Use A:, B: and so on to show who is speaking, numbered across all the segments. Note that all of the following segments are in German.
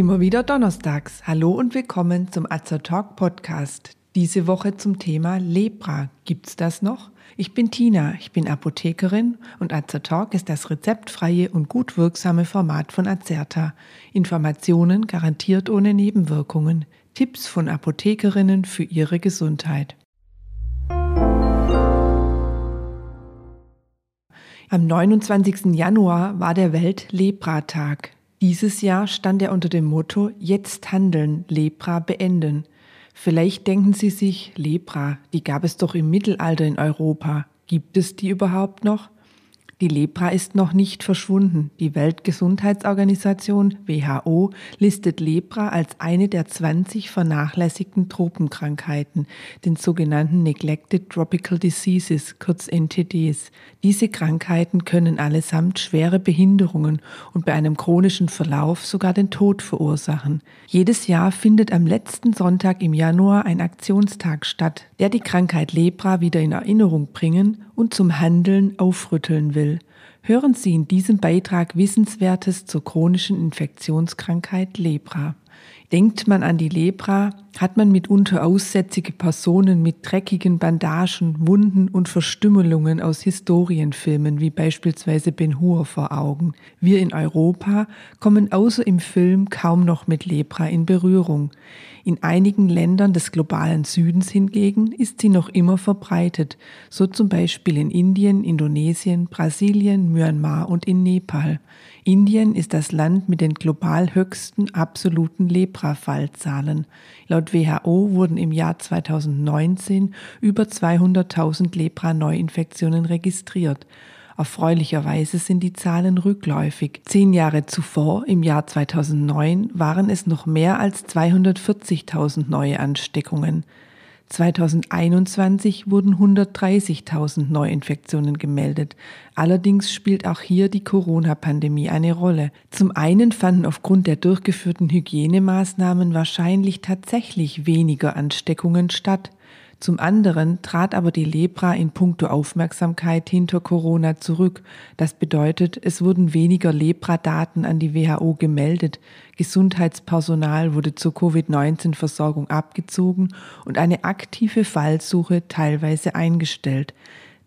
A: Immer wieder donnerstags. Hallo und willkommen zum Azer Talk Podcast. Diese Woche zum Thema Lepra. Gibt's das noch? Ich bin Tina, ich bin Apothekerin und Azer Talk ist das rezeptfreie und gut wirksame Format von Azerta. Informationen garantiert ohne Nebenwirkungen. Tipps von Apothekerinnen für ihre Gesundheit. Am 29. Januar war der Welt-Lepra-Tag. Dieses Jahr stand er unter dem Motto Jetzt handeln, Lepra beenden. Vielleicht denken Sie sich, Lepra, die gab es doch im Mittelalter in Europa. Gibt es die überhaupt noch? Die Lepra ist noch nicht verschwunden. Die Weltgesundheitsorganisation WHO listet Lepra als eine der 20 vernachlässigten Tropenkrankheiten, den sogenannten Neglected Tropical Diseases, kurz NTDs. Diese Krankheiten können allesamt schwere Behinderungen und bei einem chronischen Verlauf sogar den Tod verursachen. Jedes Jahr findet am letzten Sonntag im Januar ein Aktionstag statt, der die Krankheit Lepra wieder in Erinnerung bringen und zum Handeln aufrütteln will. Hören Sie in diesem Beitrag Wissenswertes zur chronischen Infektionskrankheit Lepra. Denkt man an die Lepra, hat man mitunter aussätzige Personen mit dreckigen Bandagen, Wunden und Verstümmelungen aus Historienfilmen wie beispielsweise Ben Hur vor Augen. Wir in Europa kommen außer im Film kaum noch mit Lepra in Berührung. In einigen Ländern des globalen Südens hingegen ist sie noch immer verbreitet, so zum Beispiel in Indien, Indonesien, Brasilien, Myanmar und in Nepal. Indien ist das Land mit den global höchsten absoluten Lepra-Fallzahlen. Laut WHO wurden im Jahr 2019 über 200.000 Lepra-Neuinfektionen registriert. Erfreulicherweise sind die Zahlen rückläufig. Zehn Jahre zuvor, im Jahr 2009, waren es noch mehr als 240.000 neue Ansteckungen. 2021 wurden 130.000 Neuinfektionen gemeldet. Allerdings spielt auch hier die Corona-Pandemie eine Rolle. Zum einen fanden aufgrund der durchgeführten Hygienemaßnahmen wahrscheinlich tatsächlich weniger Ansteckungen statt. Zum anderen trat aber die Lepra in puncto Aufmerksamkeit hinter Corona zurück. Das bedeutet, es wurden weniger Lepra-Daten an die WHO gemeldet, Gesundheitspersonal wurde zur Covid-19-Versorgung abgezogen und eine aktive Fallsuche teilweise eingestellt.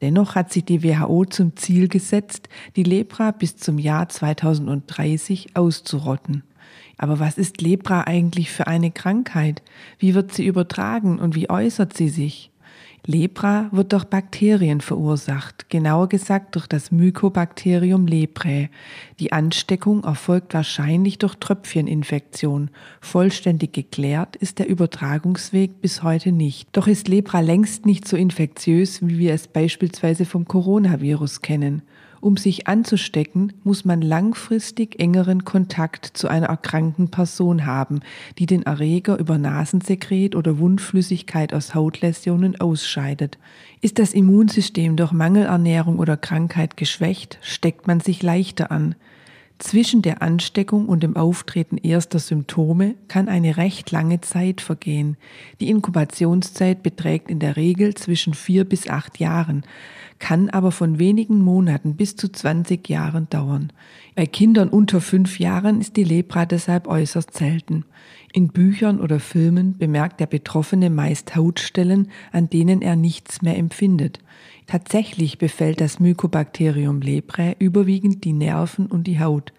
A: Dennoch hat sich die WHO zum Ziel gesetzt, die Lepra bis zum Jahr 2030 auszurotten. Aber was ist Lepra eigentlich für eine Krankheit? Wie wird sie übertragen und wie äußert sie sich? Lepra wird durch Bakterien verursacht, genauer gesagt durch das Mycobacterium leprae. Die Ansteckung erfolgt wahrscheinlich durch Tröpfcheninfektion. Vollständig geklärt ist der Übertragungsweg bis heute nicht. Doch ist Lepra längst nicht so infektiös, wie wir es beispielsweise vom Coronavirus kennen. Um sich anzustecken, muss man langfristig engeren Kontakt zu einer erkrankten Person haben, die den Erreger über Nasensekret oder Wundflüssigkeit aus Hautläsionen ausscheidet. Ist das Immunsystem durch Mangelernährung oder Krankheit geschwächt, steckt man sich leichter an. Zwischen der Ansteckung und dem Auftreten erster Symptome kann eine recht lange Zeit vergehen. Die Inkubationszeit beträgt in der Regel zwischen vier bis acht Jahren, kann aber von wenigen Monaten bis zu 20 Jahren dauern. Bei Kindern unter fünf Jahren ist die Lepra deshalb äußerst selten. In Büchern oder Filmen bemerkt der Betroffene meist Hautstellen, an denen er nichts mehr empfindet. Tatsächlich befällt das Mycobacterium leprae überwiegend die Nerven und die Haut.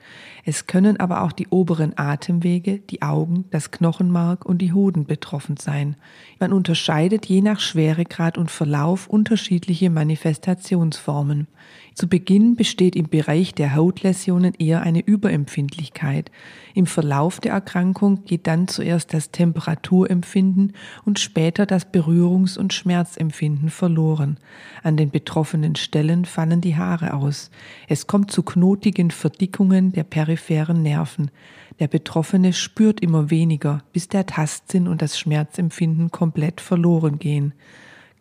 A: Es können aber auch die oberen Atemwege, die Augen, das Knochenmark und die Hoden betroffen sein. Man unterscheidet je nach Schweregrad und Verlauf unterschiedliche Manifestationsformen. Zu Beginn besteht im Bereich der Hautläsionen eher eine Überempfindlichkeit. Im Verlauf der Erkrankung geht dann zuerst das Temperaturempfinden und später das Berührungs- und Schmerzempfinden verloren. An den betroffenen Stellen fallen die Haare aus. Es kommt zu knotigen Verdickungen der peripheren Nerven. Der Betroffene spürt immer weniger, bis der Tastsinn und das Schmerzempfinden komplett verloren gehen.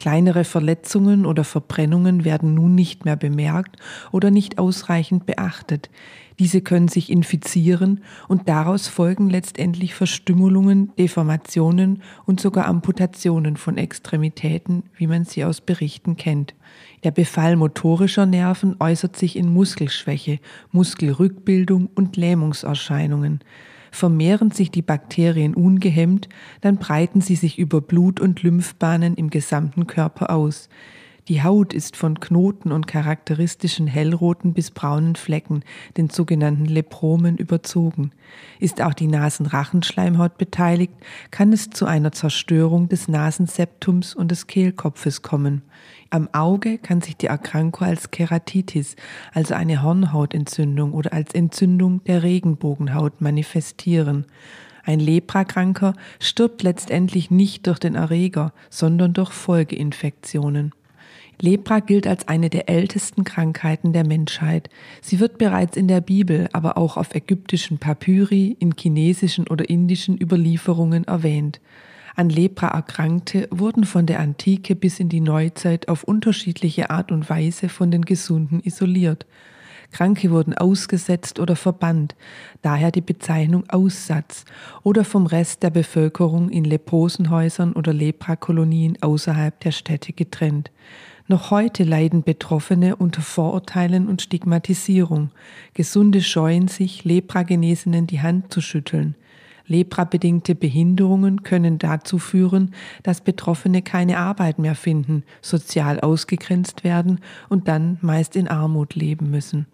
A: Kleinere Verletzungen oder Verbrennungen werden nun nicht mehr bemerkt oder nicht ausreichend beachtet. Diese können sich infizieren und daraus folgen letztendlich Verstümmelungen, Deformationen und sogar Amputationen von Extremitäten, wie man sie aus Berichten kennt. Der Befall motorischer Nerven äußert sich in Muskelschwäche, Muskelrückbildung und Lähmungserscheinungen. Vermehren sich die Bakterien ungehemmt, dann breiten sie sich über Blut- und Lymphbahnen im gesamten Körper aus. Die Haut ist von Knoten und charakteristischen hellroten bis braunen Flecken, den sogenannten Lepromen, überzogen. Ist auch die Nasenrachenschleimhaut beteiligt, kann es zu einer Zerstörung des Nasenseptums und des Kehlkopfes kommen. Am Auge kann sich die Erkrankung als Keratitis, also eine Hornhautentzündung oder als Entzündung der Regenbogenhaut manifestieren. Ein Leprakranker stirbt letztendlich nicht durch den Erreger, sondern durch Folgeinfektionen. Lepra gilt als eine der ältesten Krankheiten der Menschheit. Sie wird bereits in der Bibel, aber auch auf ägyptischen Papyri, in chinesischen oder indischen Überlieferungen erwähnt. An Lepra Erkrankte wurden von der Antike bis in die Neuzeit auf unterschiedliche Art und Weise von den Gesunden isoliert. Kranke wurden ausgesetzt oder verbannt, daher die Bezeichnung Aussatz, oder vom Rest der Bevölkerung in Leprosenhäusern oder Leprakolonien außerhalb der Städte getrennt. Noch heute leiden Betroffene unter Vorurteilen und Stigmatisierung. Gesunde scheuen sich, Lepragenesenen die Hand zu schütteln. Leprabedingte Behinderungen können dazu führen, dass Betroffene keine Arbeit mehr finden, sozial ausgegrenzt werden und dann meist in Armut leben müssen.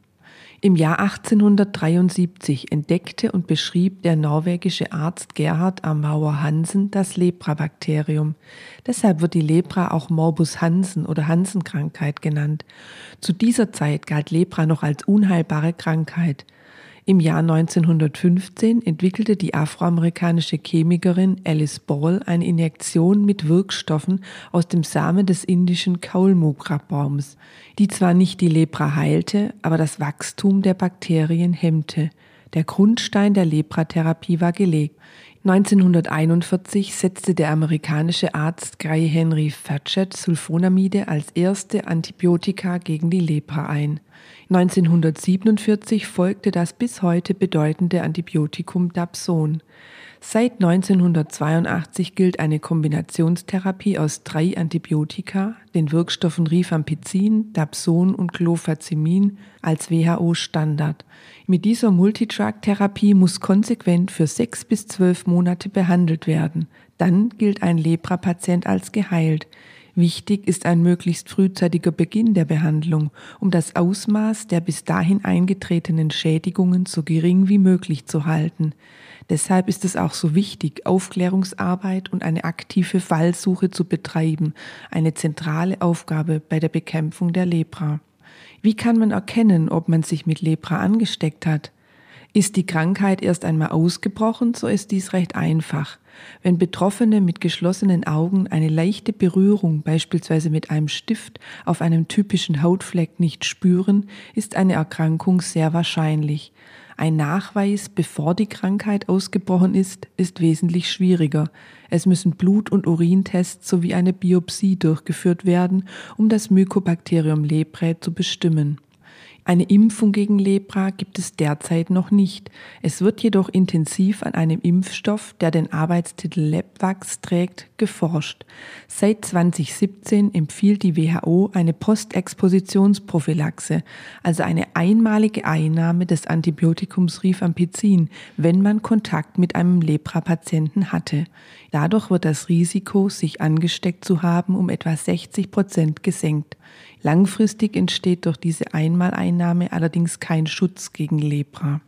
A: Im Jahr 1873 entdeckte und beschrieb der norwegische Arzt Gerhard Amauer Hansen das Leprabakterium. Deshalb wird die Lepra auch Morbus Hansen oder Hansenkrankheit genannt. Zu dieser Zeit galt Lepra noch als unheilbare Krankheit. Im Jahr 1915 entwickelte die afroamerikanische Chemikerin Alice Ball eine Injektion mit Wirkstoffen aus dem Samen des indischen Kaulmukra-Baums, die zwar nicht die Lepra heilte, aber das Wachstum der Bakterien hemmte. Der Grundstein der Lepratherapie war gelegt. 1941 setzte der amerikanische Arzt Guy Henry Fatchett Sulfonamide als erste Antibiotika gegen die Lepra ein. 1947 folgte das bis heute bedeutende Antibiotikum Dapson. Seit 1982 gilt eine Kombinationstherapie aus drei Antibiotika, den Wirkstoffen Rifampicin, Dapson und Clofazimin, als WHO-Standard. Mit dieser Multidrug-Therapie muss konsequent für sechs bis zwölf Monate behandelt werden. Dann gilt ein Lepra-Patient als geheilt. Wichtig ist ein möglichst frühzeitiger Beginn der Behandlung, um das Ausmaß der bis dahin eingetretenen Schädigungen so gering wie möglich zu halten. Deshalb ist es auch so wichtig, Aufklärungsarbeit und eine aktive Fallsuche zu betreiben, eine zentrale Aufgabe bei der Bekämpfung der Lepra. Wie kann man erkennen, ob man sich mit Lepra angesteckt hat? Ist die Krankheit erst einmal ausgebrochen, so ist dies recht einfach. Wenn Betroffene mit geschlossenen Augen eine leichte Berührung, beispielsweise mit einem Stift, auf einem typischen Hautfleck nicht spüren, ist eine Erkrankung sehr wahrscheinlich. Ein Nachweis, bevor die Krankheit ausgebrochen ist, ist wesentlich schwieriger. Es müssen Blut- und Urintests sowie eine Biopsie durchgeführt werden, um das Mycobacterium leprae zu bestimmen. Eine Impfung gegen Lepra gibt es derzeit noch nicht. Es wird jedoch intensiv an einem Impfstoff, der den Arbeitstitel Lepvax trägt, geforscht. Seit 2017 empfiehlt die WHO eine Postexpositionsprophylaxe, also eine einmalige Einnahme des Antibiotikums Rifampicin, wenn man Kontakt mit einem Lepra-Patienten hatte. Dadurch wird das Risiko, sich angesteckt zu haben, um etwa 60 Prozent gesenkt. Langfristig entsteht durch diese Einmaleinnahme allerdings kein Schutz gegen Lepra.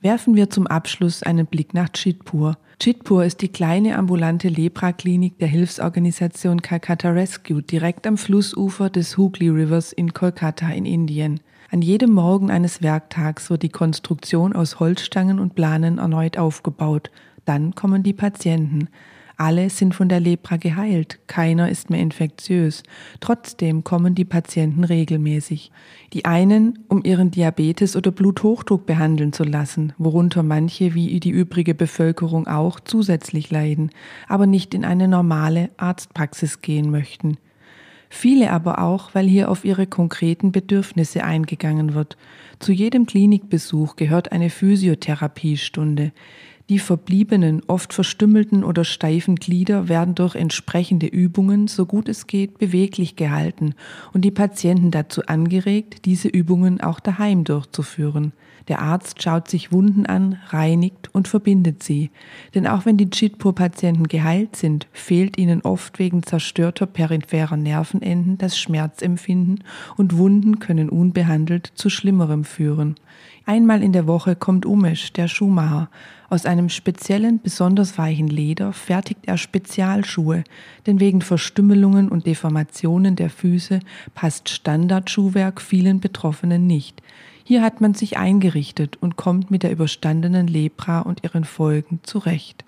A: Werfen wir zum Abschluss einen Blick nach Chitpur. Chitpur ist die kleine ambulante Lepra-Klinik der Hilfsorganisation Calcutta Rescue direkt am Flussufer des Hooghly Rivers in Kolkata in Indien. An jedem Morgen eines Werktags wird die Konstruktion aus Holzstangen und Planen erneut aufgebaut. Dann kommen die Patienten. Alle sind von der Lepra geheilt, keiner ist mehr infektiös. Trotzdem kommen die Patienten regelmäßig. Die einen, um ihren Diabetes oder Bluthochdruck behandeln zu lassen, worunter manche wie die übrige Bevölkerung auch zusätzlich leiden, aber nicht in eine normale Arztpraxis gehen möchten. Viele aber auch, weil hier auf ihre konkreten Bedürfnisse eingegangen wird. Zu jedem Klinikbesuch gehört eine Physiotherapiestunde. Die verbliebenen, oft verstümmelten oder steifen Glieder werden durch entsprechende Übungen, so gut es geht, beweglich gehalten und die Patienten dazu angeregt, diese Übungen auch daheim durchzuführen. Der Arzt schaut sich Wunden an, reinigt und verbindet sie. Denn auch wenn die Chitpur-Patienten geheilt sind, fehlt ihnen oft wegen zerstörter peripherer Nervenenden das Schmerzempfinden und Wunden können unbehandelt zu Schlimmerem führen. Einmal in der Woche kommt Umesh, der Schuhmacher. Aus einem speziellen, besonders weichen Leder fertigt er Spezialschuhe, denn wegen Verstümmelungen und Deformationen der Füße passt Standardschuhwerk vielen Betroffenen nicht. Hier hat man sich eingerichtet und kommt mit der überstandenen Lepra und ihren Folgen zurecht.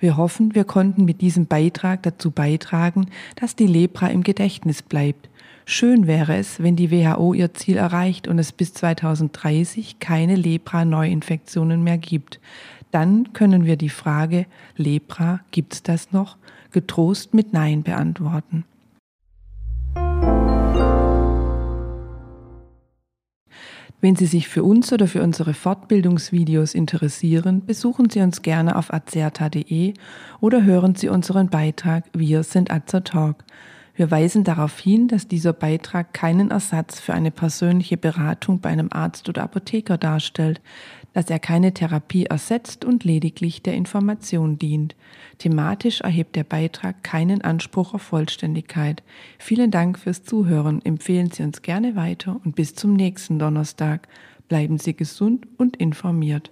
A: Wir hoffen, wir konnten mit diesem Beitrag dazu beitragen, dass die Lepra im Gedächtnis bleibt. Schön wäre es, wenn die WHO ihr Ziel erreicht und es bis 2030 keine Lepra-Neuinfektionen mehr gibt. Dann können wir die Frage Lepra, gibt's das noch? getrost mit Nein beantworten. Wenn Sie sich für uns oder für unsere Fortbildungsvideos interessieren, besuchen Sie uns gerne auf azerta.de oder hören Sie unseren Beitrag Wir sind Azertalk. Wir weisen darauf hin, dass dieser Beitrag keinen Ersatz für eine persönliche Beratung bei einem Arzt oder Apotheker darstellt, dass er keine Therapie ersetzt und lediglich der Information dient. Thematisch erhebt der Beitrag keinen Anspruch auf Vollständigkeit. Vielen Dank fürs Zuhören. Empfehlen Sie uns gerne weiter und bis zum nächsten Donnerstag. Bleiben Sie gesund und informiert.